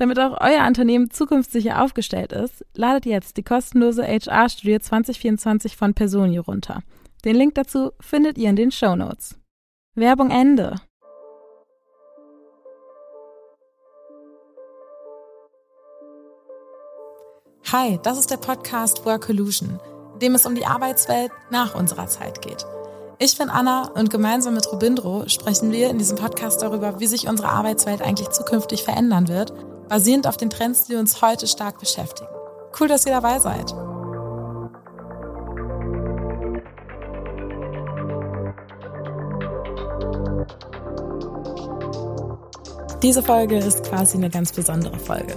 Damit auch euer Unternehmen zukunftssicher aufgestellt ist, ladet jetzt die kostenlose HR-Studie 2024 von Personio runter. Den Link dazu findet ihr in den Show Notes. Werbung Ende. Hi, das ist der Podcast Workolution, in dem es um die Arbeitswelt nach unserer Zeit geht. Ich bin Anna und gemeinsam mit Robindro sprechen wir in diesem Podcast darüber, wie sich unsere Arbeitswelt eigentlich zukünftig verändern wird basierend auf den Trends, die uns heute stark beschäftigen. Cool, dass ihr dabei seid. Diese Folge ist quasi eine ganz besondere Folge,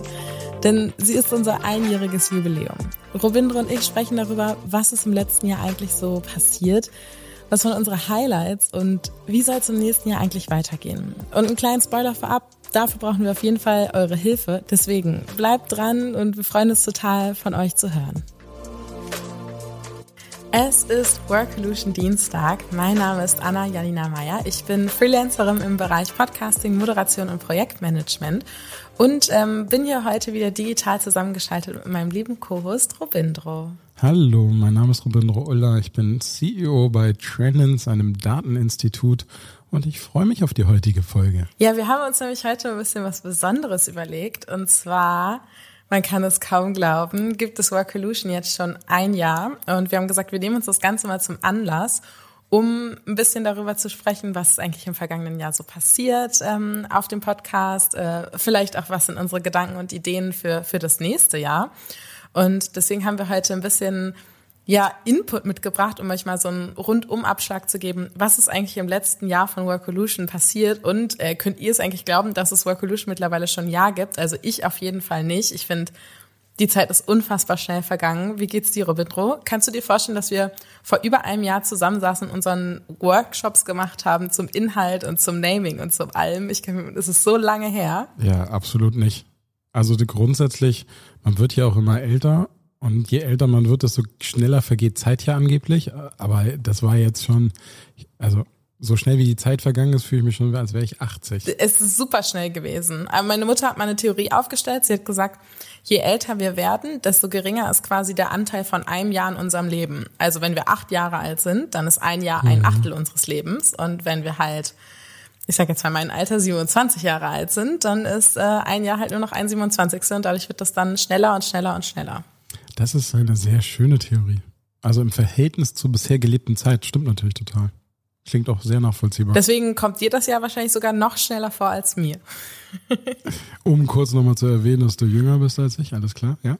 denn sie ist unser einjähriges Jubiläum. Robindro und ich sprechen darüber, was ist im letzten Jahr eigentlich so passiert, was waren unsere Highlights und wie soll es im nächsten Jahr eigentlich weitergehen. Und einen kleinen Spoiler vorab, dafür brauchen wir auf jeden Fall eure Hilfe. Deswegen bleibt dran und wir freuen uns total, von euch zu hören. Es ist Workolution Dienstag. Mein Name ist Anna Janina Meyer. Ich bin Freelancerin im Bereich Podcasting, Moderation und Projektmanagement und ähm, bin hier heute wieder digital zusammengeschaltet mit meinem lieben Co-Host Robindro. Hallo, mein Name ist Robindro Uller. Ich bin CEO bei Trendens, einem Dateninstitut und ich freue mich auf die heutige Folge. Ja, wir haben uns nämlich heute ein bisschen was Besonderes überlegt. Und zwar, man kann es kaum glauben, gibt es Workolution jetzt schon ein Jahr. Und wir haben gesagt, wir nehmen uns das Ganze mal zum Anlass, um ein bisschen darüber zu sprechen, was eigentlich im vergangenen Jahr so passiert ähm, auf dem Podcast. Äh, vielleicht auch, was sind unsere Gedanken und Ideen für, für das nächste Jahr. Und deswegen haben wir heute ein bisschen ja, Input mitgebracht, um euch mal so einen Rundumabschlag zu geben. Was ist eigentlich im letzten Jahr von Workolution passiert? Und äh, könnt ihr es eigentlich glauben, dass es Workolution mittlerweile schon ein Jahr gibt? Also ich auf jeden Fall nicht. Ich finde, die Zeit ist unfassbar schnell vergangen. Wie geht's dir, Robindro? Kannst du dir vorstellen, dass wir vor über einem Jahr zusammensaßen und unseren Workshops gemacht haben zum Inhalt und zum Naming und zum allem? Ich kann, es ist so lange her. Ja, absolut nicht. Also grundsätzlich, man wird ja auch immer älter und je älter man wird, desto schneller vergeht Zeit ja angeblich. Aber das war jetzt schon, also so schnell wie die Zeit vergangen ist, fühle ich mich schon, als wäre ich 80. Es ist super schnell gewesen. Aber meine Mutter hat mal eine Theorie aufgestellt. Sie hat gesagt, je älter wir werden, desto geringer ist quasi der Anteil von einem Jahr in unserem Leben. Also wenn wir acht Jahre alt sind, dann ist ein Jahr ein mhm. Achtel unseres Lebens. Und wenn wir halt, ich sage jetzt mal mein Alter, 27 Jahre alt sind, dann ist äh, ein Jahr halt nur noch ein 27. Und dadurch wird das dann schneller und schneller und schneller. Das ist eine sehr schöne Theorie. Also im Verhältnis zur bisher gelebten Zeit stimmt natürlich total. Klingt auch sehr nachvollziehbar. Deswegen kommt dir das ja wahrscheinlich sogar noch schneller vor als mir. um kurz nochmal zu erwähnen, dass du jünger bist als ich, alles klar, ja?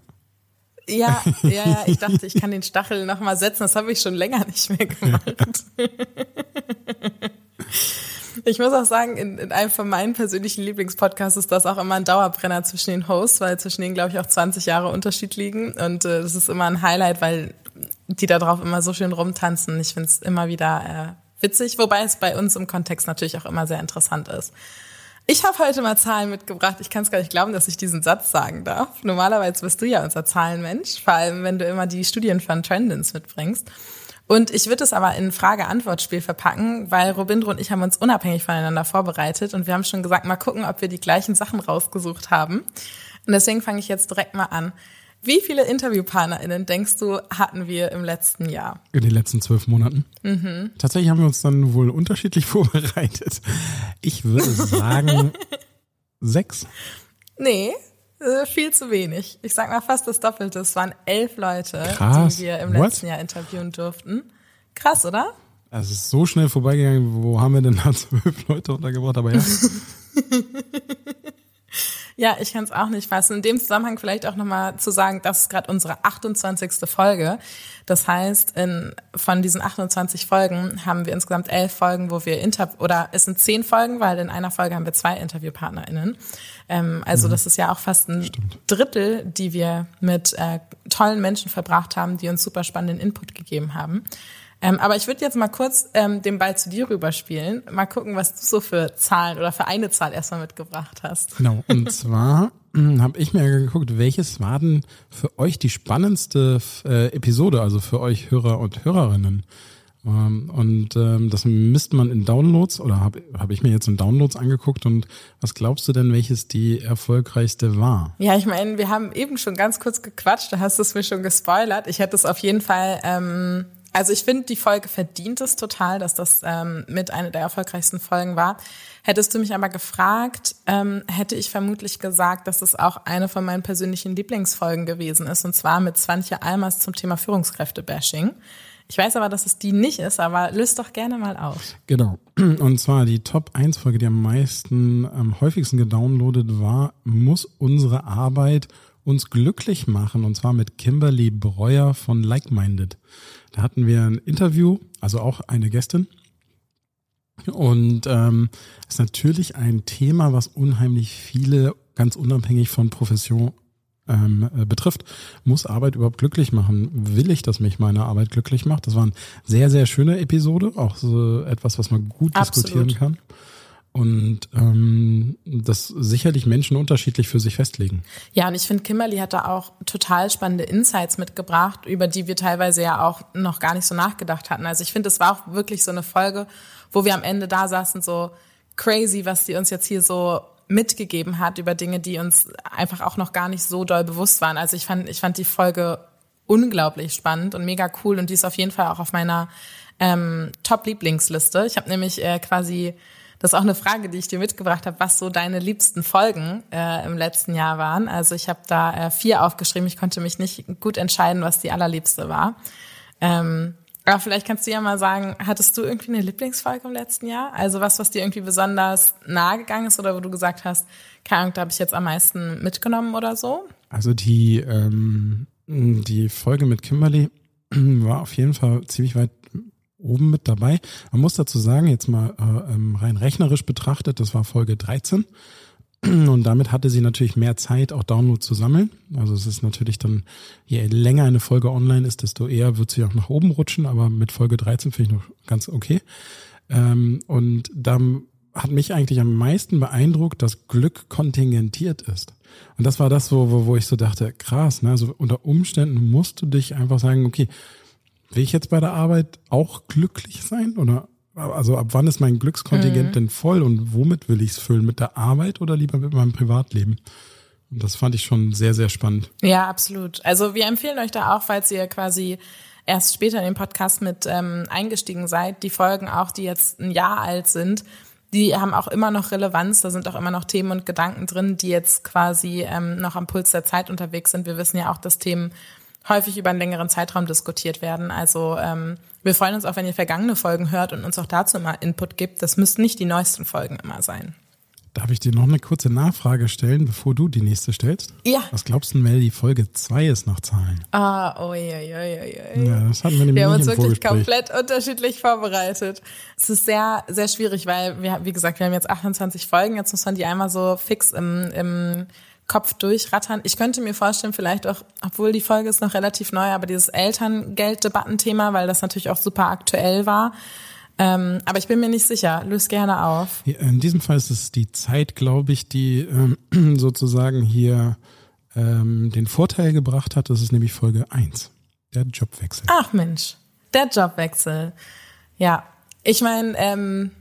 Ja, ja, ja, ich dachte, ich kann den Stachel nochmal setzen, das habe ich schon länger nicht mehr gemacht. Ich muss auch sagen, in, in einem von meinen persönlichen Lieblingspodcasts ist das auch immer ein Dauerbrenner zwischen den Hosts, weil zwischen denen, glaube ich, auch 20 Jahre Unterschied liegen. Und äh, das ist immer ein Highlight, weil die da drauf immer so schön rumtanzen. Ich finde es immer wieder äh, witzig, wobei es bei uns im Kontext natürlich auch immer sehr interessant ist. Ich habe heute mal Zahlen mitgebracht. Ich kann es gar nicht glauben, dass ich diesen Satz sagen darf. Normalerweise bist du ja unser Zahlenmensch, vor allem wenn du immer die Studien von Trendins mitbringst. Und ich würde es aber in Frage-Antwort-Spiel verpacken, weil Robindro und ich haben uns unabhängig voneinander vorbereitet und wir haben schon gesagt, mal gucken, ob wir die gleichen Sachen rausgesucht haben. Und deswegen fange ich jetzt direkt mal an. Wie viele InterviewpartnerInnen denkst du, hatten wir im letzten Jahr? In den letzten zwölf Monaten? Mhm. Tatsächlich haben wir uns dann wohl unterschiedlich vorbereitet. Ich würde sagen sechs. Nee, äh, viel zu wenig. Ich sag mal fast das Doppelte. Es waren elf Leute, Krass. die wir im What? letzten Jahr interviewen durften. Krass, oder? Es ist so schnell vorbeigegangen. Wo haben wir denn da zwölf Leute untergebracht? Aber ja. Ja, ich kann es auch nicht fassen. In dem Zusammenhang vielleicht auch nochmal zu sagen, das ist gerade unsere 28. Folge. Das heißt, in, von diesen 28 Folgen haben wir insgesamt elf Folgen, wo wir inter oder es sind zehn Folgen, weil in einer Folge haben wir zwei InterviewpartnerInnen. Ähm, also das ist ja auch fast ein Stimmt. Drittel, die wir mit äh, tollen Menschen verbracht haben, die uns super spannenden Input gegeben haben. Ähm, aber ich würde jetzt mal kurz ähm, den Ball zu dir rüberspielen. Mal gucken, was du so für Zahlen oder für eine Zahl erstmal mitgebracht hast. Genau. Und zwar habe ich mir geguckt, welches war denn für euch die spannendste äh, Episode, also für euch Hörer und Hörerinnen. Ähm, und ähm, das misst man in Downloads oder habe hab ich mir jetzt in Downloads angeguckt und was glaubst du denn, welches die erfolgreichste war? Ja, ich meine, wir haben eben schon ganz kurz gequatscht, da hast du es mir schon gespoilert. Ich hätte es auf jeden Fall, ähm, also ich finde, die Folge verdient es total, dass das ähm, mit einer der erfolgreichsten Folgen war. Hättest du mich aber gefragt, ähm, hätte ich vermutlich gesagt, dass es auch eine von meinen persönlichen Lieblingsfolgen gewesen ist, und zwar mit Swantje Almers zum Thema Führungskräfte-Bashing. Ich weiß aber, dass es die nicht ist, aber löst doch gerne mal auf. Genau. Und zwar die Top 1 Folge, die am meisten, am häufigsten gedownloadet war, muss unsere Arbeit uns glücklich machen. Und zwar mit Kimberly Breuer von Like Minded. Da hatten wir ein Interview, also auch eine Gästin. Und ähm, ist natürlich ein Thema, was unheimlich viele, ganz unabhängig von Profession ähm, äh, betrifft. Muss Arbeit überhaupt glücklich machen? Will ich, dass mich meine Arbeit glücklich macht? Das war eine sehr, sehr schöne Episode, auch so etwas, was man gut Absolut. diskutieren kann. Und ähm, das sicherlich Menschen unterschiedlich für sich festlegen. Ja, und ich finde, Kimberly hat da auch total spannende Insights mitgebracht, über die wir teilweise ja auch noch gar nicht so nachgedacht hatten. Also ich finde, es war auch wirklich so eine Folge, wo wir am Ende da saßen, so crazy, was die uns jetzt hier so mitgegeben hat über Dinge, die uns einfach auch noch gar nicht so doll bewusst waren. Also ich fand, ich fand die Folge unglaublich spannend und mega cool und die ist auf jeden Fall auch auf meiner ähm, Top-Lieblingsliste. Ich habe nämlich äh, quasi das ist auch eine Frage, die ich dir mitgebracht habe, was so deine liebsten Folgen äh, im letzten Jahr waren. Also ich habe da äh, vier aufgeschrieben. Ich konnte mich nicht gut entscheiden, was die allerliebste war. Ähm, aber vielleicht kannst du ja mal sagen, hattest du irgendwie eine Lieblingsfolge im letzten Jahr? Also was, was dir irgendwie besonders nahe gegangen ist oder wo du gesagt hast, keine Ahnung, da habe ich jetzt am meisten mitgenommen oder so? Also die, ähm, die Folge mit Kimberly war auf jeden Fall ziemlich weit oben mit dabei. Man muss dazu sagen, jetzt mal äh, ähm, rein rechnerisch betrachtet, das war Folge 13. Und damit hatte sie natürlich mehr Zeit, auch Download zu sammeln. Also es ist natürlich dann, je länger eine Folge online ist, desto eher wird sie auch nach oben rutschen. Aber mit Folge 13 finde ich noch ganz okay. Ähm, und da hat mich eigentlich am meisten beeindruckt, dass Glück kontingentiert ist. Und das war das, wo, wo, wo ich so dachte, krass, ne? Also unter Umständen musst du dich einfach sagen, okay, will ich jetzt bei der Arbeit auch glücklich sein? Oder also ab wann ist mein Glückskontingent Mhm. denn voll und womit will ich es füllen? Mit der Arbeit oder lieber mit meinem Privatleben? Und das fand ich schon sehr, sehr spannend. Ja, absolut. Also wir empfehlen euch da auch, falls ihr quasi erst später in den Podcast mit ähm, eingestiegen seid, die Folgen auch, die jetzt ein Jahr alt sind, die haben auch immer noch Relevanz. Da sind auch immer noch Themen und Gedanken drin, die jetzt quasi ähm, noch am Puls der Zeit unterwegs sind. Wir wissen ja auch, dass Themen häufig über einen längeren Zeitraum diskutiert werden. Also ähm, wir freuen uns auch, wenn ihr vergangene Folgen hört und uns auch dazu immer Input gibt. Das müssen nicht die neuesten Folgen immer sein. Darf ich dir noch eine kurze Nachfrage stellen, bevor du die nächste stellst? Ja. Was glaubst du, denn, wer die Folge 2 ist nach Zahlen? Ah, oi, oi, oi, oi, oi. Ja, das hatten wir nämlich Wir haben uns wirklich komplett unterschiedlich vorbereitet. Es ist sehr, sehr schwierig, weil wir, wie gesagt, wir haben jetzt 28 Folgen. Jetzt muss man die einmal so fix im, im Kopf durchrattern. Ich könnte mir vorstellen, vielleicht auch, obwohl die Folge ist noch relativ neu, aber dieses Elterngelddebattenthema, weil das natürlich auch super aktuell war. Ähm, aber ich bin mir nicht sicher. Löse gerne auf. In diesem Fall ist es die Zeit, glaube ich, die ähm, sozusagen hier ähm, den Vorteil gebracht hat. Das ist nämlich Folge 1, der Jobwechsel. Ach Mensch, der Jobwechsel. Ja, ich meine, ähm,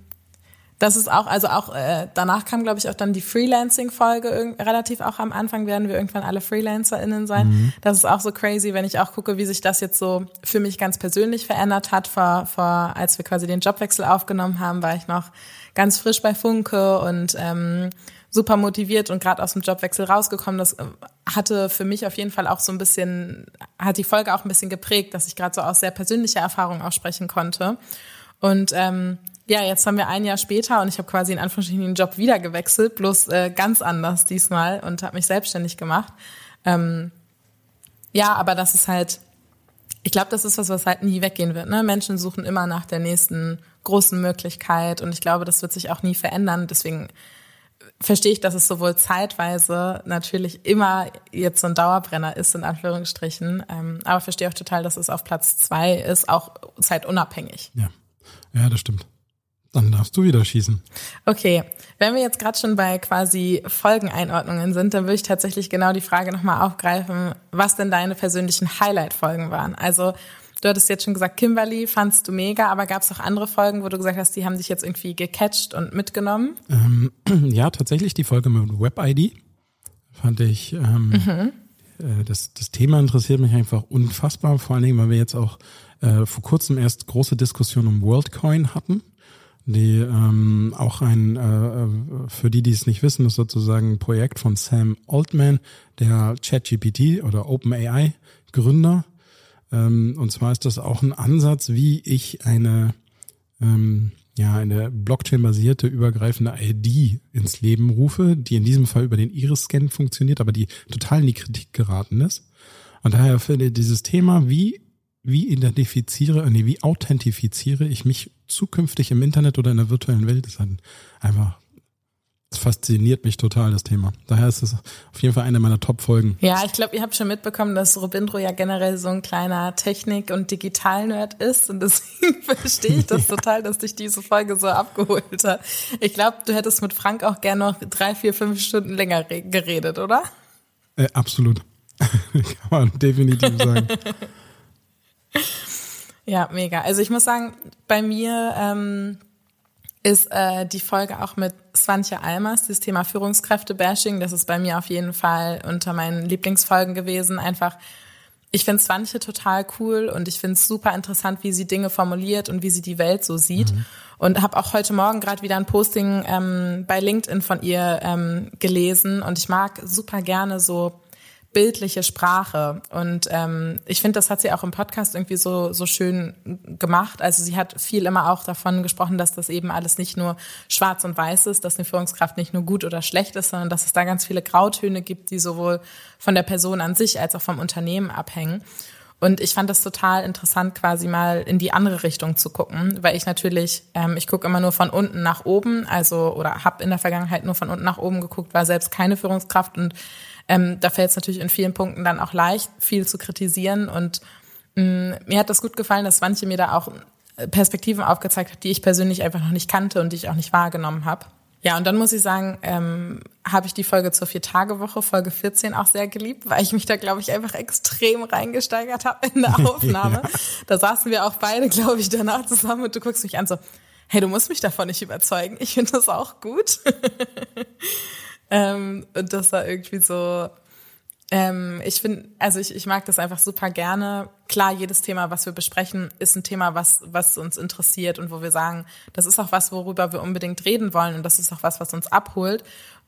das ist auch, also auch äh, danach kam, glaube ich, auch dann die Freelancing-Folge relativ auch am Anfang werden wir irgendwann alle FreelancerInnen sein. Mhm. Das ist auch so crazy, wenn ich auch gucke, wie sich das jetzt so für mich ganz persönlich verändert hat. Vor, vor als wir quasi den Jobwechsel aufgenommen haben, war ich noch ganz frisch bei Funke und ähm, super motiviert und gerade aus dem Jobwechsel rausgekommen. Das äh, hatte für mich auf jeden Fall auch so ein bisschen, hat die Folge auch ein bisschen geprägt, dass ich gerade so aus sehr persönlicher Erfahrung auch sprechen konnte. Und ähm, ja, jetzt haben wir ein Jahr später und ich habe quasi in Anführungsstrichen den Job wieder gewechselt, bloß äh, ganz anders diesmal und habe mich selbstständig gemacht. Ähm, ja, aber das ist halt, ich glaube, das ist was, was halt nie weggehen wird. Ne? Menschen suchen immer nach der nächsten großen Möglichkeit und ich glaube, das wird sich auch nie verändern. Deswegen verstehe ich, dass es sowohl zeitweise natürlich immer jetzt so ein Dauerbrenner ist, in Anführungsstrichen, ähm, aber verstehe auch total, dass es auf Platz zwei ist, auch zeitunabhängig. Ja, ja, das stimmt. Dann darfst du wieder schießen. Okay, wenn wir jetzt gerade schon bei quasi Folgeneinordnungen sind, dann würde ich tatsächlich genau die Frage nochmal aufgreifen, was denn deine persönlichen Highlight-Folgen waren. Also du hattest jetzt schon gesagt, Kimberly fandst du mega, aber gab es auch andere Folgen, wo du gesagt hast, die haben dich jetzt irgendwie gecatcht und mitgenommen? Ähm, ja, tatsächlich die Folge mit WebID fand ich, ähm, mhm. äh, das, das Thema interessiert mich einfach unfassbar, vor allen Dingen, weil wir jetzt auch äh, vor kurzem erst große Diskussionen um WorldCoin hatten die ähm, auch ein, äh, für die, die es nicht wissen, ist sozusagen ein Projekt von Sam Altman, der ChatGPT oder OpenAI Gründer. Ähm, und zwar ist das auch ein Ansatz, wie ich eine ähm, ja eine Blockchain-basierte übergreifende ID ins Leben rufe, die in diesem Fall über den Iris-Scan funktioniert, aber die total in die Kritik geraten ist. Und daher finde ich dieses Thema, wie wie identifiziere, nee, wie authentifiziere ich mich zukünftig im Internet oder in der virtuellen Welt, ist halt einfach, es fasziniert mich total, das Thema. Daher ist es auf jeden Fall eine meiner Top-Folgen. Ja, ich glaube, ihr habt schon mitbekommen, dass Robindro ja generell so ein kleiner Technik- und Digital-Nerd ist und deswegen verstehe ich das ja. total, dass dich diese Folge so abgeholt hat. Ich glaube, du hättest mit Frank auch gerne noch drei, vier, fünf Stunden länger geredet, oder? Äh, absolut. Kann man definitiv sagen. Ja, mega. Also ich muss sagen, bei mir ähm, ist äh, die Folge auch mit Swantje Almers, das Thema Führungskräfte-Bashing, das ist bei mir auf jeden Fall unter meinen Lieblingsfolgen gewesen. Einfach, ich finde Swantje total cool und ich finde es super interessant, wie sie Dinge formuliert und wie sie die Welt so sieht. Mhm. Und habe auch heute Morgen gerade wieder ein Posting ähm, bei LinkedIn von ihr ähm, gelesen und ich mag super gerne so bildliche Sprache. Und ähm, ich finde, das hat sie auch im Podcast irgendwie so, so schön gemacht. Also sie hat viel immer auch davon gesprochen, dass das eben alles nicht nur schwarz und weiß ist, dass eine Führungskraft nicht nur gut oder schlecht ist, sondern dass es da ganz viele Grautöne gibt, die sowohl von der Person an sich als auch vom Unternehmen abhängen. Und ich fand das total interessant, quasi mal in die andere Richtung zu gucken, weil ich natürlich, ähm, ich gucke immer nur von unten nach oben, also oder habe in der Vergangenheit nur von unten nach oben geguckt, war selbst keine Führungskraft und ähm, da fällt es natürlich in vielen Punkten dann auch leicht, viel zu kritisieren. Und mh, mm, mir hat das gut gefallen, dass manche mir da auch äh, Perspektiven aufgezeigt hat, die ich persönlich einfach noch nicht kannte und die ich auch nicht wahrgenommen habe. Ja, und dann muss ich sagen, ähm, habe ich die Folge zur Vier-Tage-Woche, Folge 14, auch sehr geliebt, weil ich mich da, glaube ich, einfach extrem reingesteigert habe in der Aufnahme. ja. Da saßen wir auch beide, glaube ich, danach zusammen und du guckst mich an so, hey, du musst mich davon nicht überzeugen. Ich finde das auch gut. Ähm, und das war irgendwie so, ähm, ich finde, also ich, ich mag das einfach super gerne. Klar, jedes Thema, was wir besprechen, ist ein Thema, was, was uns interessiert und wo wir sagen, das ist auch was, worüber wir unbedingt reden wollen und das ist auch was, was uns abholt.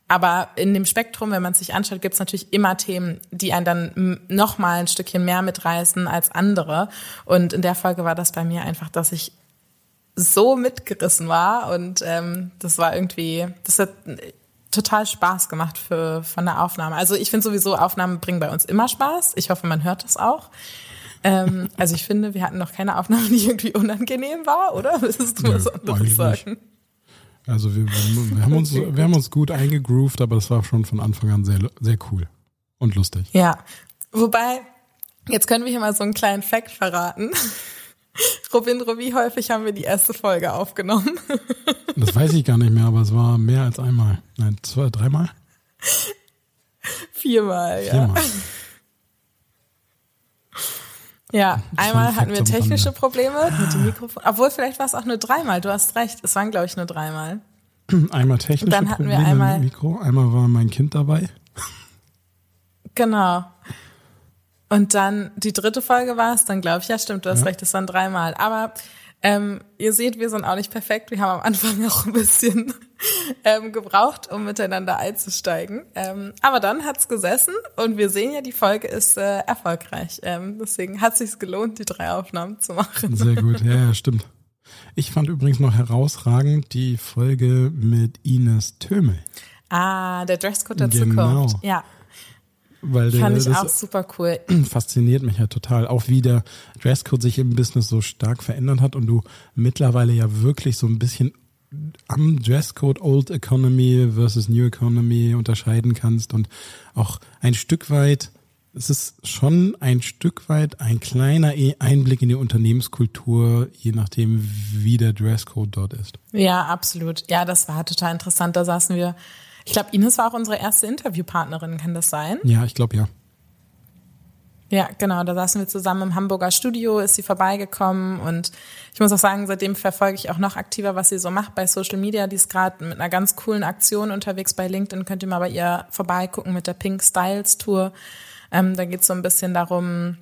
Aber in dem Spektrum, wenn man sich anschaut, gibt es natürlich immer Themen, die einen dann noch mal ein Stückchen mehr mitreißen als andere. Und in der Folge war das bei mir einfach, dass ich so mitgerissen war und ähm, das war irgendwie, das hat total Spaß gemacht für von der Aufnahme. Also ich finde sowieso, Aufnahmen bringen bei uns immer Spaß. Ich hoffe, man hört das auch. Ähm, also ich finde, wir hatten noch keine Aufnahme, die irgendwie unangenehm war, oder? Willst du was anderes sagen? Also wir, wir, haben uns, wir haben uns gut eingegroovt, aber das war schon von Anfang an sehr, sehr cool und lustig. Ja, wobei, jetzt können wir hier mal so einen kleinen Fact verraten. Robindro, wie häufig haben wir die erste Folge aufgenommen? Das weiß ich gar nicht mehr, aber es war mehr als einmal. Nein, zwei, dreimal? Viermal, ja. Viermal. Ja, einmal hatten wir technische. Probleme mit dem Mikrofon. Obwohl, vielleicht war es auch nur dreimal. Du hast recht. Es waren, glaube ich, nur dreimal. Einmal technische Dann hatten wir Probleme einmal- mit dem Mikro, einmal war mein Kind dabei. Genau. Und dann die dritte Folge war es, dann glaube ich, ja stimmt, du hast Ja. recht, es waren dreimal. Aber ähm, ihr seht, wir sind auch nicht perfekt. Wir haben am Anfang auch ein bisschen ähm, gebraucht, um miteinander einzusteigen. Ähm, aber dann hat's gesessen und wir sehen ja, die Folge ist äh, erfolgreich. Ähm, deswegen hat sich's gelohnt, die drei Aufnahmen zu machen. Sehr gut, ja, ja, stimmt. Ich fand übrigens noch herausragend die Folge mit Ines Tömel. Ah, der Dresscode der Genau. Zukunft. Ja, Weil fand ich das auch super cool. fasziniert mich ja total. Auch wie der Dresscode sich im Business so stark verändert hat und du mittlerweile ja wirklich so ein bisschen am Dresscode Old Economy versus New Economy unterscheiden kannst und auch ein Stück weit, es ist schon ein Stück weit ein kleiner E- Einblick in die Unternehmenskultur, je nachdem, wie der Dresscode dort ist. Ja, absolut. Ja, das war total interessant. Da saßen wir. Ich glaube, Ines war auch unsere erste Interviewpartnerin, kann das sein? Ja, ich glaube ja. Ja, genau. Da saßen wir zusammen im Hamburger Studio, ist sie vorbeigekommen und ich muss auch sagen, seitdem verfolge ich auch noch aktiver, was sie so macht bei Social Media. Die ist gerade mit einer ganz coolen Aktion unterwegs bei LinkedIn. Könnt ihr mal bei ihr vorbeigucken mit der Pink Styles Tour. Ähm, da geht es so ein bisschen darum,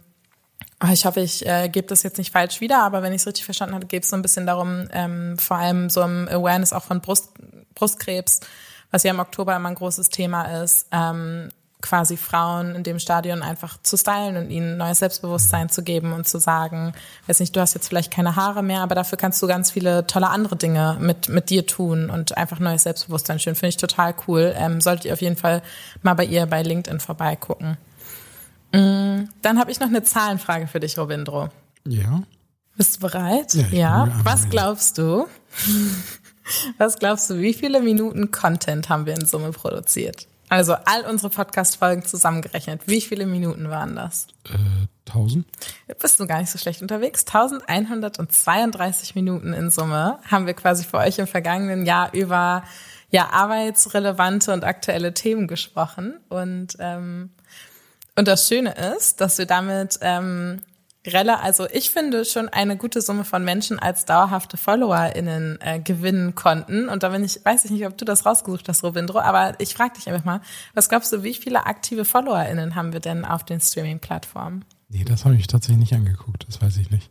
Ah, Ich hoffe, ich äh, gebe das jetzt nicht falsch wieder, aber wenn ich es richtig verstanden habe, geht es so ein bisschen darum, ähm, vor allem so im Awareness auch von Brust, Brustkrebs, was ja im Oktober immer ein großes Thema ist, ähm, quasi Frauen in dem Stadion einfach zu stylen und ihnen neues Selbstbewusstsein zu geben und zu sagen, weiß nicht, du hast jetzt vielleicht keine Haare mehr, aber dafür kannst du ganz viele tolle andere Dinge mit, mit dir tun und einfach neues Selbstbewusstsein schön. Finde ich total cool. Ähm, solltet ihr auf jeden Fall mal bei ihr bei LinkedIn vorbeigucken. Mm, Dann habe ich noch eine Zahlenfrage für dich, Robindro. Ja. Bist du bereit? Ja, bereit. Was glaubst du? Was glaubst du, wie viele Minuten Content haben wir in Summe produziert? Also all unsere Podcast-Folgen zusammengerechnet. Wie viele Minuten waren das? Äh, 1000? Bist du gar nicht so schlecht unterwegs. 1132 Minuten in Summe haben wir quasi für euch im vergangenen Jahr über ja, arbeitsrelevante und aktuelle Themen gesprochen. Und, ähm, und das Schöne ist, dass wir damit ähm, rela also ich finde schon eine gute Summe von Menschen als dauerhafte FollowerInnen äh, gewinnen konnten. Und da bin ich, weiß ich nicht, ob du das rausgesucht hast, Robindro, aber ich frage dich einfach mal, was glaubst du, wie viele aktive FollowerInnen haben wir denn auf den Streaming-Plattformen? Nee, das habe ich tatsächlich nicht angeguckt, das weiß ich nicht.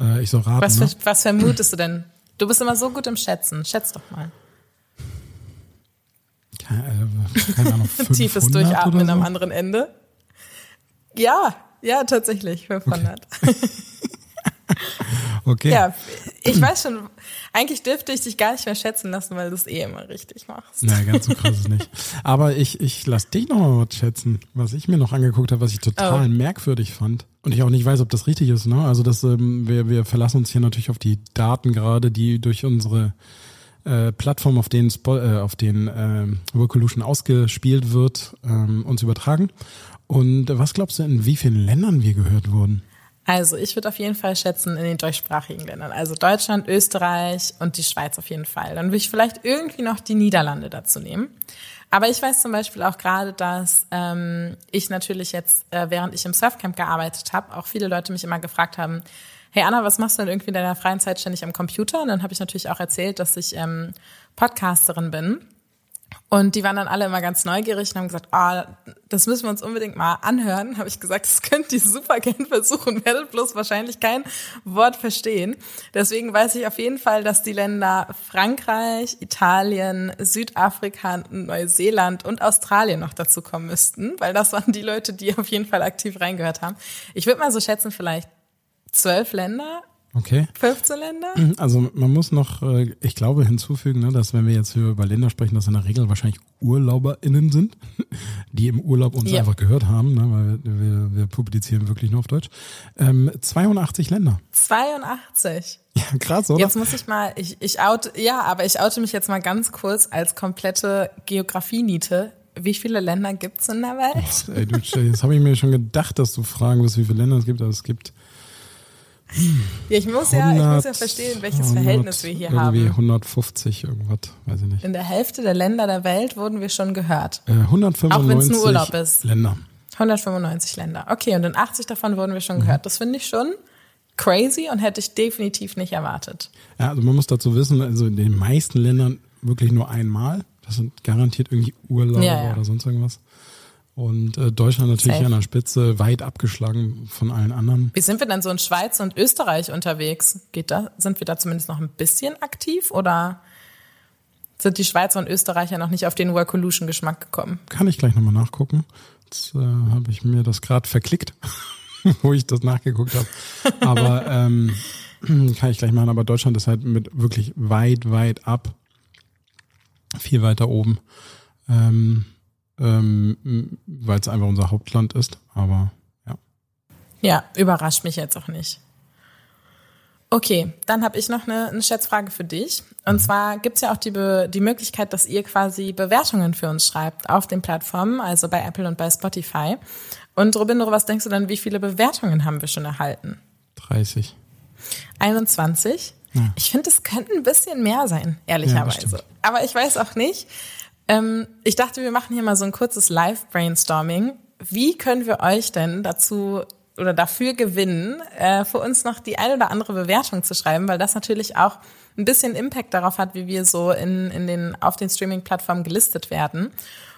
Äh, ich soll raten, Hm. Was, ne? was vermutest du denn? Du bist immer so gut im Schätzen. Schätz doch mal. Keine, äh, keine Ahnung, 500 Tiefes Durchatmen so? am anderen Ende. Ja, ja, tatsächlich, 500. Okay. Ja, ich weiß schon, eigentlich dürfte ich dich gar nicht mehr schätzen lassen, weil du es eh immer richtig machst. Na, ganz so krass ist nicht. Aber ich, ich lass dich noch mal was schätzen, was ich mir noch angeguckt habe, was ich total Oh. merkwürdig fand. Und ich auch nicht weiß, ob das richtig ist. Ne? Also das, ähm, wir, wir verlassen uns hier natürlich auf die Daten gerade, die durch unsere äh, Plattform, auf denen, Spo äh, auf den ähm, Vocolution ausgespielt wird, ähm, uns übertragen. Und was glaubst du, in wie vielen Ländern wir gehört wurden? Also ich würde auf jeden Fall schätzen in den deutschsprachigen Ländern. Also Deutschland, Österreich und die Schweiz auf jeden Fall. Dann würde ich vielleicht irgendwie noch die Niederlande dazu nehmen. Aber ich weiß zum Beispiel auch gerade, dass ähm, ich natürlich jetzt, äh, während ich im Surfcamp gearbeitet habe, auch viele Leute mich immer gefragt haben, hey Anna, was machst du denn irgendwie in deiner freien Zeit ständig am Computer? Und dann habe ich natürlich auch erzählt, dass ich ähm, Podcasterin bin. Und die waren dann alle immer ganz neugierig und haben gesagt, ah, das müssen wir uns unbedingt mal anhören. Habe ich gesagt, das könnt ihr super gern versuchen, werdet bloß wahrscheinlich kein Wort verstehen. Deswegen weiß ich auf jeden Fall, dass die Länder Frankreich, Italien, Südafrika, Neuseeland und Australien noch dazu kommen müssten, weil das waren die Leute, die auf jeden Fall aktiv reingehört haben. Ich würde mal so schätzen, vielleicht zwölf Länder, Okay. 15 Länder. Also man muss noch, äh, ich glaube, hinzufügen, ne, dass wenn wir jetzt hier über Länder sprechen, dass in der Regel wahrscheinlich UrlauberInnen sind, die im Urlaub uns Ja. einfach gehört haben, ne, weil wir, wir publizieren wirklich nur auf Deutsch. Ähm, 82 Länder. 82. Ja, krass, oder? Jetzt muss ich mal, ich, ich oute, ja, aber ich oute mich jetzt mal ganz kurz als komplette Geografie-Niete. Wie viele Länder gibt's in der Welt? Ey, du, jetzt habe ich mir schon gedacht, dass du fragen wirst, wie viele Länder es gibt, aber es gibt Ja, ich muss, 100, ja, ich muss ja verstehen, welches 100, Verhältnis wir hier irgendwie haben. 150 irgendwas, weiß ich nicht. In der Hälfte der Länder der Welt wurden wir schon gehört. Äh, 195 Auch wenn es nur Urlaub ist. Länder. 195 Länder. Okay, und in 80 davon wurden wir schon mhm. gehört. Das finde ich schon crazy und hätte ich definitiv nicht erwartet. Ja, also man muss dazu wissen, also in den meisten Ländern wirklich nur einmal. Das sind garantiert irgendwie Urlaub ja, ja. oder sonst irgendwas. Und äh, Deutschland natürlich Safe. an der Spitze, weit abgeschlagen von allen anderen. Wie sind wir denn so in Schweiz und Österreich unterwegs? Geht da, sind wir da zumindest noch ein bisschen aktiv oder sind die Schweizer und Österreicher noch nicht auf den Workolution-Geschmack gekommen? Kann ich gleich nochmal nachgucken. Jetzt äh, habe ich mir das gerade verklickt. wo ich das nachgeguckt habe. Aber ähm, kann ich gleich machen. Aber Deutschland ist halt mit wirklich weit, weit ab, viel weiter oben, ähm, ähm, weil es einfach unser Hauptland ist. Aber ja. Ja, überrascht mich jetzt auch nicht. Okay, dann habe ich noch eine, eine Schätzfrage für dich. Und mhm. zwar gibt's ja auch die, Be die Möglichkeit, dass ihr quasi Bewertungen für uns schreibt auf den Plattformen, also bei Apple und bei Spotify. Und Robindro, was denkst du dann, wie viele Bewertungen haben wir schon erhalten? 30. 21? Ja. Ich finde, es könnte ein bisschen mehr sein, ehrlicherweise. Ja, Aber ich weiß auch nicht. Ähm, ich dachte, wir machen hier mal so ein kurzes Live-Brainstorming. Wie können wir euch denn dazu oder dafür gewinnen, äh, für uns noch die ein oder andere Bewertung zu schreiben, weil das natürlich auch ein bisschen Impact darauf hat, wie wir so in, in den, auf den Streaming-Plattformen gelistet werden.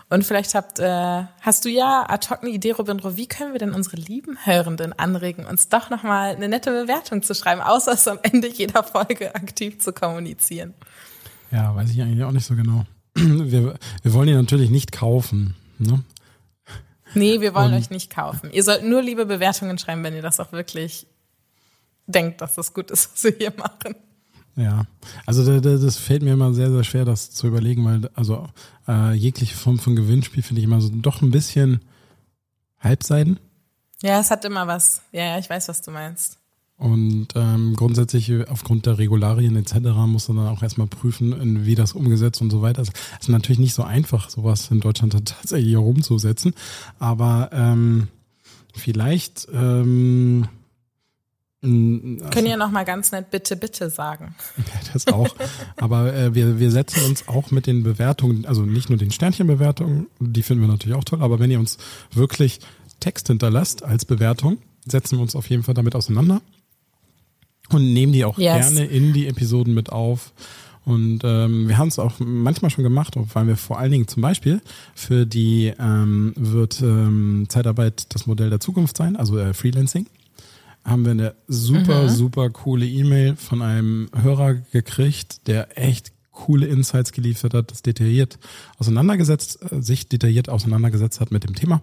Und vielleicht habt, äh, hast du ja ad hoc eine Idee, Robin, wie können wir denn unsere lieben Hörenden anregen, uns doch nochmal eine nette Bewertung zu schreiben, außer es am Ende jeder Folge aktiv zu kommunizieren? Ja, weiß ich eigentlich auch nicht so genau. Wir, wir wollen die natürlich nicht kaufen. Ne? Nee, wir wollen Und, euch nicht kaufen. Ihr sollt nur liebe Bewertungen schreiben, wenn ihr das auch wirklich denkt, dass das gut ist, was wir hier machen. Ja, also das fällt mir immer sehr, sehr schwer, das zu überlegen, weil also äh, jegliche Form von Gewinnspiel finde ich immer so doch ein bisschen halbseiden. Ja, es hat immer was. Ja, ja, ich weiß, was du meinst. Und ähm, grundsätzlich aufgrund der Regularien etc. muss man dann auch erstmal prüfen, wie das umgesetzt und so weiter ist. Es ist natürlich nicht so einfach, sowas in Deutschland tatsächlich hier rumzusetzen. Aber ähm, vielleicht ähm, also, Können ja noch mal ganz nett bitte, bitte sagen. Ja, das auch. Aber äh, wir, wir setzen uns auch mit den Bewertungen, also nicht nur den Sternchenbewertungen, die finden wir natürlich auch toll, aber wenn ihr uns wirklich Text hinterlasst als Bewertung, setzen wir uns auf jeden Fall damit auseinander und nehmen die auch yes. gerne in die Episoden mit auf. Und ähm, wir haben es auch manchmal schon gemacht, weil wir vor allen Dingen zum Beispiel für die ähm, wird ähm, Zeitarbeit das Modell der Zukunft sein, also äh, Freelancing haben wir eine super, mhm. super coole E-Mail von einem Hörer gekriegt, der echt coole Insights geliefert hat, das detailliert auseinandergesetzt, äh, sich detailliert auseinandergesetzt hat mit dem Thema.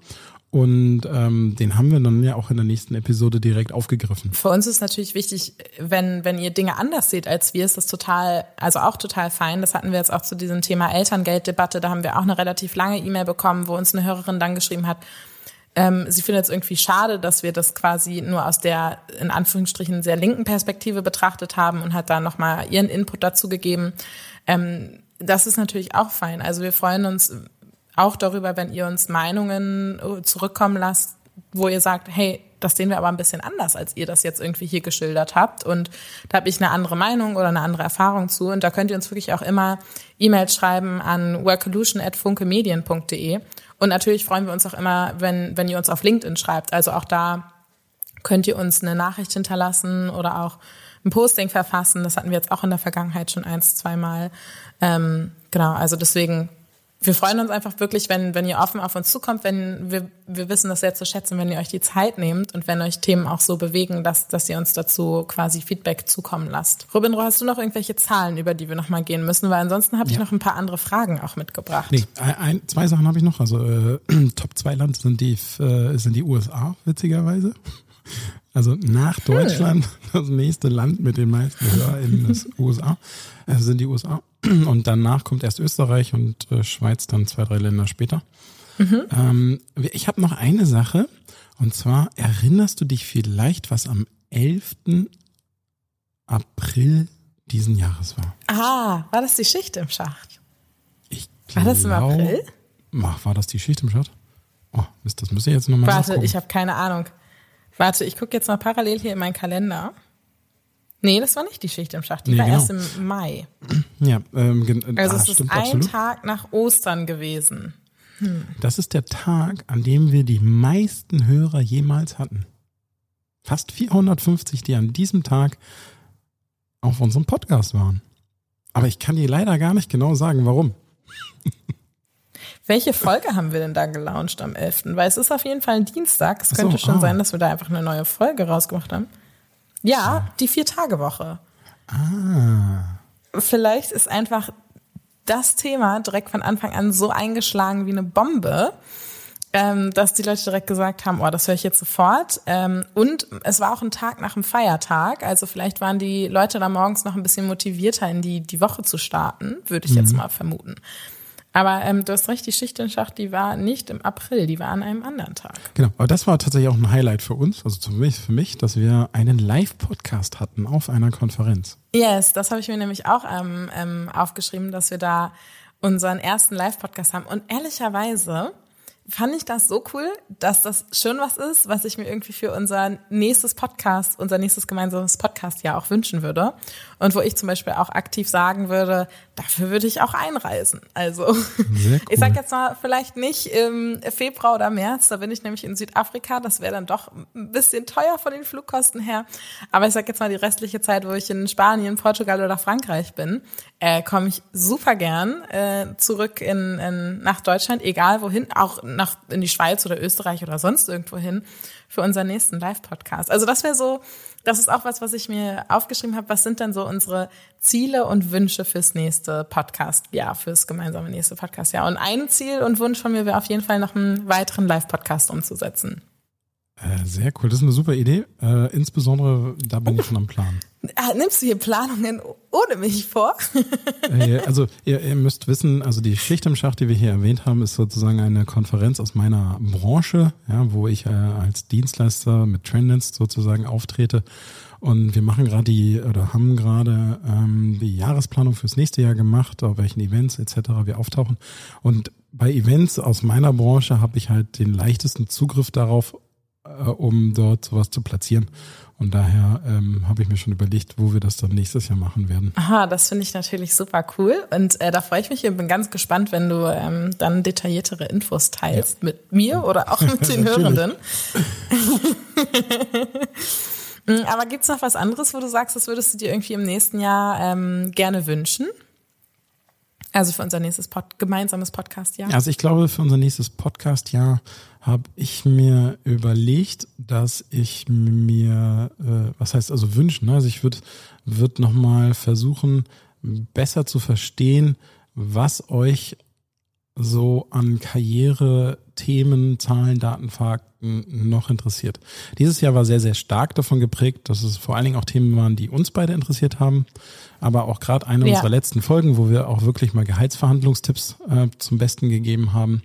Und ähm, den haben wir dann ja auch in der nächsten Episode direkt aufgegriffen. Für uns ist natürlich wichtig, wenn, wenn ihr Dinge anders seht als wir, ist das total, also auch total fein. Das hatten wir jetzt auch zu diesem Thema Elterngelddebatte. Da haben wir auch eine relativ lange E-Mail bekommen, wo uns eine Hörerin dann geschrieben hat, ähm, sie findet es irgendwie schade, dass wir das quasi nur aus der in Anführungsstrichen sehr linken Perspektive betrachtet haben und hat da nochmal ihren Input dazu gegeben. Ähm, das ist natürlich auch fein. Also wir freuen uns auch darüber, wenn ihr uns Meinungen äh, zurückkommen lasst, wo ihr sagt, hey, das sehen wir aber ein bisschen anders, als ihr das jetzt irgendwie hier geschildert habt. Und da habe ich eine andere Meinung oder eine andere Erfahrung zu. Und da könnt ihr uns wirklich auch immer E-Mails schreiben an workolution.funkemedien.de und natürlich freuen wir uns auch immer, wenn, wenn ihr uns auf LinkedIn schreibt. Also auch da könnt ihr uns eine Nachricht hinterlassen oder auch ein Posting verfassen. Das hatten wir jetzt auch in der Vergangenheit schon eins, zweimal. Ähm, genau, also deswegen wir freuen uns einfach wirklich, wenn, wenn ihr offen auf uns zukommt, wenn wir, wir wissen das sehr zu schätzen, wenn ihr euch die Zeit nehmt und wenn euch Themen auch so bewegen, dass, dass ihr uns dazu quasi Feedback zukommen lasst. Robin, hast du noch irgendwelche Zahlen, über die wir nochmal gehen müssen? Weil ansonsten habe ich ja. noch ein paar andere Fragen auch mitgebracht. Nee, ein, zwei Sachen habe ich noch. Also äh, Top 2 Land sind die, äh, sind die USA, witzigerweise. Also nach Deutschland, das nächste Land mit den meisten HörerInnen ist USA, äh, sind die USA. Und danach kommt erst Österreich und äh, Schweiz dann zwei, drei Länder später. Mhm. Ähm, ich habe noch eine Sache. Und zwar erinnerst du dich vielleicht, was am 11. April diesen Jahres war? Ah, war das die Schicht im Schacht? Ich war das im April? Ach, war das die Schicht im Schacht? Oh, Mist, das müsste ich jetzt nochmal Warte, nachgucken. ich habe keine Ahnung. Warte, ich gucke jetzt mal parallel hier in meinen Kalender. Nee, das war nicht die Schicht im Schacht, die Nee, war genau. erst im Mai. Ja, ähm, gen- Also ah, es ist stimmt ein absolut. Tag nach Ostern gewesen. Das ist der Tag, an dem wir die meisten Hörer jemals hatten. Fast 450, die an diesem Tag auf unserem Podcast waren. Aber ich kann dir leider gar nicht genau sagen, warum. Welche Folge haben wir denn da gelauncht am 11.? Weil es ist auf jeden Fall ein Dienstag. Es Ach so, könnte schon ah. sein, dass wir da einfach eine neue Folge rausgemacht haben. Ja, die Vier-Tage-Woche. Ah. Vielleicht ist einfach das Thema direkt von Anfang an so eingeschlagen wie eine Bombe, ähm, dass die Leute direkt gesagt haben, oh, das höre ich jetzt sofort. Ähm, und es war auch ein Tag nach dem Feiertag, also vielleicht waren die Leute da morgens noch ein bisschen motivierter in die, die Woche zu starten, würde ich jetzt mal vermuten. Aber ähm, du hast recht, die Schicht in Schacht, die war nicht im April, die war an einem anderen Tag. Genau, aber das war tatsächlich auch ein Highlight für uns, also zumindest für mich, dass wir einen Live-Podcast hatten auf einer Konferenz. Yes, das habe ich mir nämlich auch ähm, ähm, aufgeschrieben, dass wir da unseren ersten Live-Podcast haben. Und ehrlicherweise fand ich das so cool, dass das schon was ist, was ich mir irgendwie für unser nächstes Podcast, unser nächstes gemeinsames Podcast ja auch wünschen würde. Und wo ich zum Beispiel auch aktiv sagen würde, dafür würde ich auch einreisen. Also cool. ich sag jetzt mal vielleicht nicht im Februar oder März, da bin ich nämlich in Südafrika, das wäre dann doch ein bisschen teuer von den Flugkosten her. Aber ich sag jetzt mal die restliche Zeit, wo ich in Spanien, Portugal oder Frankreich bin, äh, komme ich super gern äh, zurück in, in, nach Deutschland, egal wohin, auch nach in die Schweiz oder Österreich oder sonst irgendwo hin für unseren nächsten Live-Podcast. Also das wäre so, das ist auch was, was ich mir aufgeschrieben habe. Was sind denn so unsere Ziele und Wünsche fürs nächste Podcast, ja, fürs gemeinsame nächste Podcast, ja. Und ein Ziel und Wunsch von mir wäre auf jeden Fall noch einen weiteren Live-Podcast umzusetzen. Äh, sehr cool, das ist eine super Idee. Äh, insbesondere, da bin ich schon am Plan. Ah, nimmst du hier Planungen ohne mich vor? Äh, also ihr, ihr müsst wissen, also die Schicht im Schacht, die wir hier erwähnt haben, ist sozusagen eine Konferenz aus meiner Branche, ja, wo ich äh, als Dienstleister mit Trendance sozusagen auftrete. Und wir machen gerade die oder haben gerade ähm, die Jahresplanung fürs nächste Jahr gemacht, auf welchen Events etc. wir auftauchen. Und bei Events aus meiner Branche habe ich halt den leichtesten Zugriff darauf, äh, um dort sowas zu platzieren. Und daher ähm, habe ich mir schon überlegt, wo wir das dann nächstes Jahr machen werden. Aha, das finde ich natürlich super cool. Und äh, da freue ich mich und bin ganz gespannt, wenn du ähm, dann detailliertere Infos teilst mit mir oder auch mit den. Hörenden. Aber gibt's noch was anderes, wo du sagst, das würdest du dir irgendwie im nächsten Jahr ähm, gerne wünschen? Also für unser nächstes Pod gemeinsames Podcast-Jahr? Also ich glaube, für unser nächstes Podcast-Jahr habe ich mir überlegt, dass ich mir, äh, was heißt also wünschen, ne? also ich würde würd nochmal versuchen, besser zu verstehen, was euch so an Karriere, Themen, Zahlen, Daten, Fakten noch interessiert. Dieses Jahr war sehr, sehr stark davon geprägt, dass es vor allen Dingen auch Themen waren, die uns beide interessiert haben. Aber auch gerade eine Ja. unserer letzten Folgen, wo wir auch wirklich mal Gehaltsverhandlungstipps äh, zum Besten gegeben haben.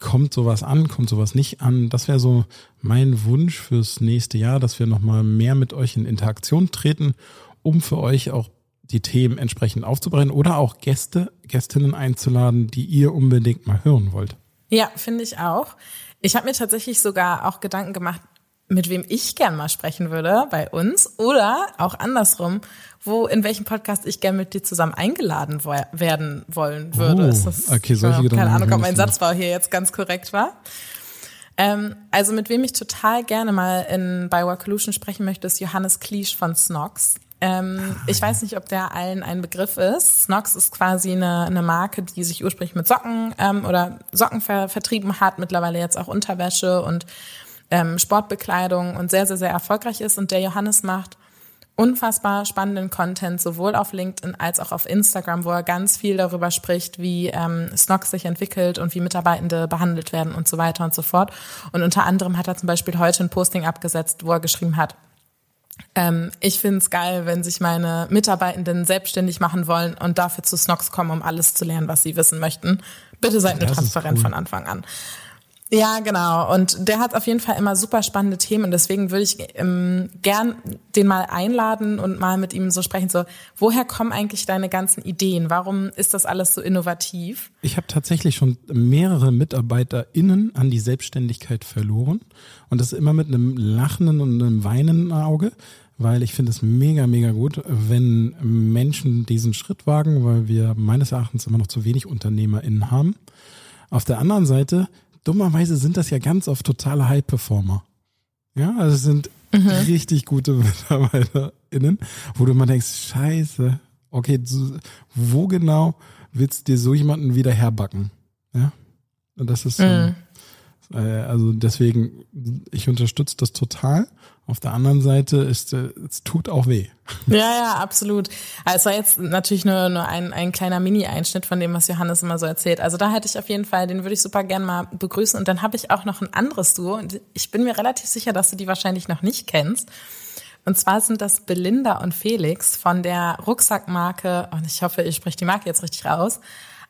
Kommt sowas an, kommt sowas nicht an? Das wäre so mein Wunsch fürs nächste Jahr, dass wir nochmal mehr mit euch in Interaktion treten, um für euch auch die Themen entsprechend aufzubereiten oder auch Gäste, Gästinnen einzuladen, die ihr unbedingt mal hören wollt. Ja, finde ich auch. Ich habe mir tatsächlich sogar auch Gedanken gemacht, mit wem ich gern mal sprechen würde bei uns oder auch andersrum, wo in welchem Podcast ich gern mit dir zusammen eingeladen wo werden wollen würde. Oh, Ist das, okay, solche Gedanken keine Ahnung, ob mein. Satzbau hier jetzt ganz korrekt war. Ähm, also mit wem ich total gerne mal in bei Workolution sprechen möchte, ist Johannes Kliesch von Snox. Ähm, ich weiß nicht, ob der allen ein Begriff ist. Snox ist quasi eine, eine Marke, die sich ursprünglich mit Socken ähm, oder Socken ver vertrieben hat, mittlerweile jetzt auch Unterwäsche und ähm, Sportbekleidung und sehr, sehr, sehr erfolgreich ist. Und der Johannes macht unfassbar spannenden Content, sowohl auf LinkedIn als auch auf Instagram, wo er ganz viel darüber spricht, wie ähm, Snox sich entwickelt und wie Mitarbeitende behandelt werden und so weiter und so fort. Und unter anderem hat er zum Beispiel heute ein Posting abgesetzt, wo er geschrieben hat, ähm, ich find's geil, wenn sich meine Mitarbeitenden selbstständig machen wollen und dafür zu Snox kommen, um alles zu lernen, was sie wissen möchten. Bitte seid Das ist transparent cool. von Anfang an. Ja, genau. Und der hat auf jeden Fall immer super spannende Themen und deswegen würde ich ähm, gern den mal einladen und mal mit ihm so sprechen, so, woher kommen eigentlich deine ganzen Ideen? Warum ist das alles so innovativ? Ich habe tatsächlich schon mehrere MitarbeiterInnen an die Selbstständigkeit verloren. Und das immer mit einem lachenden und einem weinenden Auge. weil ich finde es mega, mega gut, wenn Menschen diesen Schritt wagen, weil wir meines Erachtens immer noch zu wenig UnternehmerInnen haben. Auf der anderen Seite, dummerweise sind das ja ganz oft totale High-Performer. Ja, also es sind mhm. richtig gute MitarbeiterInnen, wo du mal denkst, scheiße, okay, wo genau willst du dir so jemanden wieder herbacken? Ja, und das ist, mhm. äh, also deswegen, ich unterstütze das total. Auf der anderen Seite ist äh, es tut auch weh. Ja, ja, absolut. Also jetzt natürlich nur, nur ein, ein kleiner Mini-Einschnitt von dem, was Johannes immer so erzählt. Also da hätte ich auf jeden Fall, den würde ich super gern mal begrüßen. Und dann habe ich auch noch ein anderes Duo. Und ich bin mir relativ sicher, dass du die wahrscheinlich noch nicht kennst. Und zwar sind das Belinda und Felix von der Rucksackmarke, und ich hoffe, ich spreche die Marke jetzt richtig raus,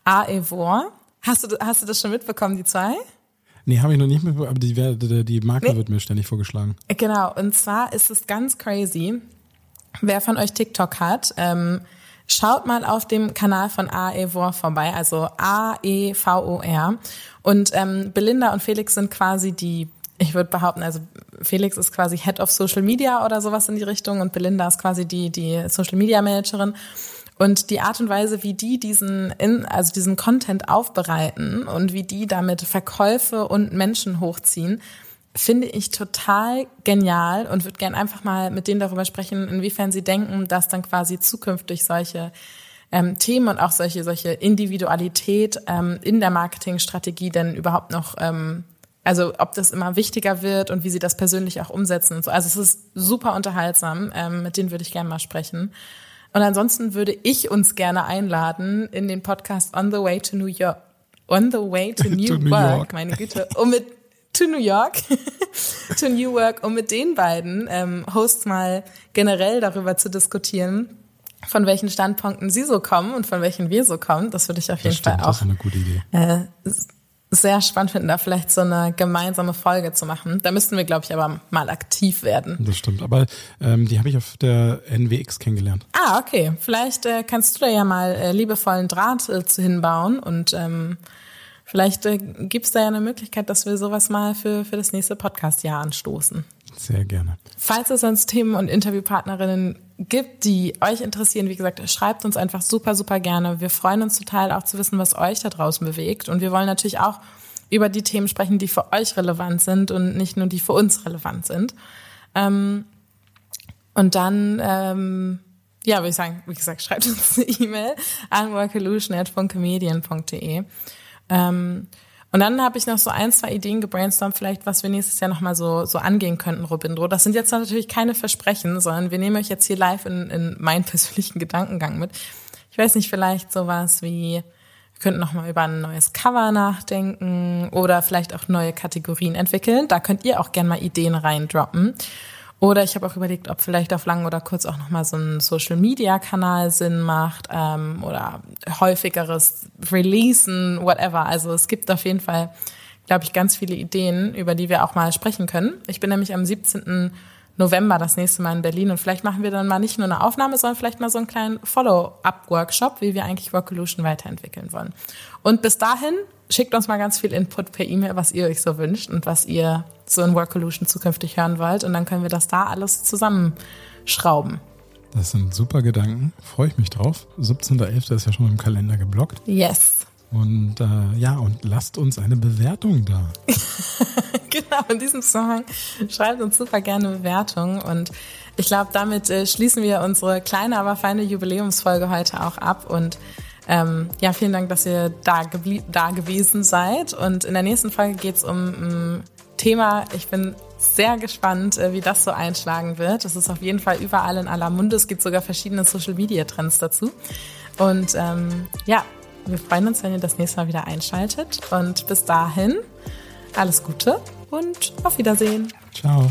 Aevor. Hast du, hast du das schon mitbekommen, die zwei? Nee, habe ich noch nicht mitbekommen, aber die, die, die Marke nee. wird mir ständig vorgeschlagen. Genau, und zwar ist es ganz crazy. Wer von euch TikTok hat, ähm, schaut mal auf dem Kanal von AEVOR vorbei, also A-E-V-O-R. Und ähm, Belinda und Felix sind quasi die, ich würde behaupten, also Felix ist quasi Head of Social Media oder sowas in die Richtung und Belinda ist quasi die, die Social Media Managerin. Und die Art und Weise, wie die diesen, in, also diesen Content aufbereiten und wie die damit Verkäufe und Menschen hochziehen, finde ich total genial und würde gern einfach mal mit denen darüber sprechen, inwiefern sie denken, dass dann quasi zukünftig solche ähm, Themen und auch solche, solche Individualität ähm, in der Marketingstrategie denn überhaupt noch, ähm, also ob das immer wichtiger wird und wie sie das persönlich auch umsetzen und so. Also es ist super unterhaltsam, ähm, mit denen würde ich gerne mal sprechen. Und ansonsten würde ich uns gerne einladen in den Podcast On the Way to New York. On the Way to New, to New Work, York. meine Güte. Um mit to New York, to New Work, um mit den beiden ähm, Hosts mal generell darüber zu diskutieren, von welchen Standpunkten sie so kommen und von welchen wir so kommen. Das würde ich auf jeden stimmt, Fall auch das ist eine gute Idee. Äh, sehr spannend finden, da vielleicht so eine gemeinsame Folge zu machen. Da müssten wir, glaube ich, aber mal aktiv werden. Das stimmt. Aber ähm, die habe ich auf der NWX kennengelernt. Ah, okay. Vielleicht äh, kannst du da ja mal äh, liebevollen Draht äh, zu hinbauen und ähm, vielleicht äh, gibt es da ja eine Möglichkeit, dass wir sowas mal für, für das nächste Podcast-Jahr anstoßen. Sehr gerne. Falls es sonst Themen und Interviewpartnerinnen gibt, die euch interessieren, wie gesagt, schreibt uns einfach super, super gerne. Wir freuen uns total auch zu wissen, was euch da draußen bewegt. Und wir wollen natürlich auch über die Themen sprechen, die für euch relevant sind und nicht nur die für uns relevant sind. Ähm, und dann, ähm, ja, würde ich sagen, wie gesagt, schreibt uns eine E-Mail an workolution.funkemedien.de. Ähm, und dann habe ich noch so ein, zwei Ideen gebrainstormt, vielleicht, was wir nächstes Jahr nochmal so, so angehen könnten, Robindro. Das sind jetzt natürlich keine Versprechen, sondern wir nehmen euch jetzt hier live in, in meinen persönlichen Gedankengang mit. Ich weiß nicht, vielleicht sowas wie, wir könnten nochmal über ein neues Cover nachdenken oder vielleicht auch neue Kategorien entwickeln. Da könnt ihr auch gerne mal Ideen reindroppen. Oder ich habe auch überlegt, ob vielleicht auf lang oder kurz auch nochmal so ein Social-Media-Kanal Sinn macht ähm, oder häufigeres Releasen, whatever. Also es gibt auf jeden Fall, glaube ich, ganz viele Ideen, über die wir auch mal sprechen können. Ich bin nämlich am 17. November das nächste Mal in Berlin und vielleicht machen wir dann mal nicht nur eine Aufnahme, sondern vielleicht mal so einen kleinen Follow-up-Workshop, wie wir eigentlich Workolution weiterentwickeln wollen. Und bis dahin schickt uns mal ganz viel Input per E-Mail, was ihr euch so wünscht und was ihr so in Workolution zukünftig hören wollt und dann können wir das da alles zusammenschrauben. Das sind super Gedanken, freue ich mich drauf. 17.11. ist ja schon im Kalender geblockt. Yes. Und äh, ja, und lasst uns eine Bewertung da. genau, in diesem Zusammenhang schreibt uns super gerne Bewertungen. Und ich glaube, damit äh, schließen wir unsere kleine, aber feine Jubiläumsfolge heute auch ab. Und ähm, ja, vielen Dank, dass ihr da, da gewesen seid. Und in der nächsten Folge geht es um ein Thema, ich bin sehr gespannt, äh, wie das so einschlagen wird. Das ist auf jeden Fall überall in aller Munde. Es gibt sogar verschiedene Social-Media-Trends dazu. Und ähm, ja, wir freuen uns, wenn ihr das nächste Mal wieder einschaltet. Und bis dahin, alles Gute und auf Wiedersehen. Ciao.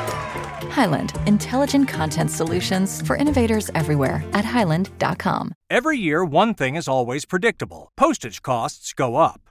Highland, intelligent content solutions for innovators everywhere at highland.com. Every year, one thing is always predictable postage costs go up.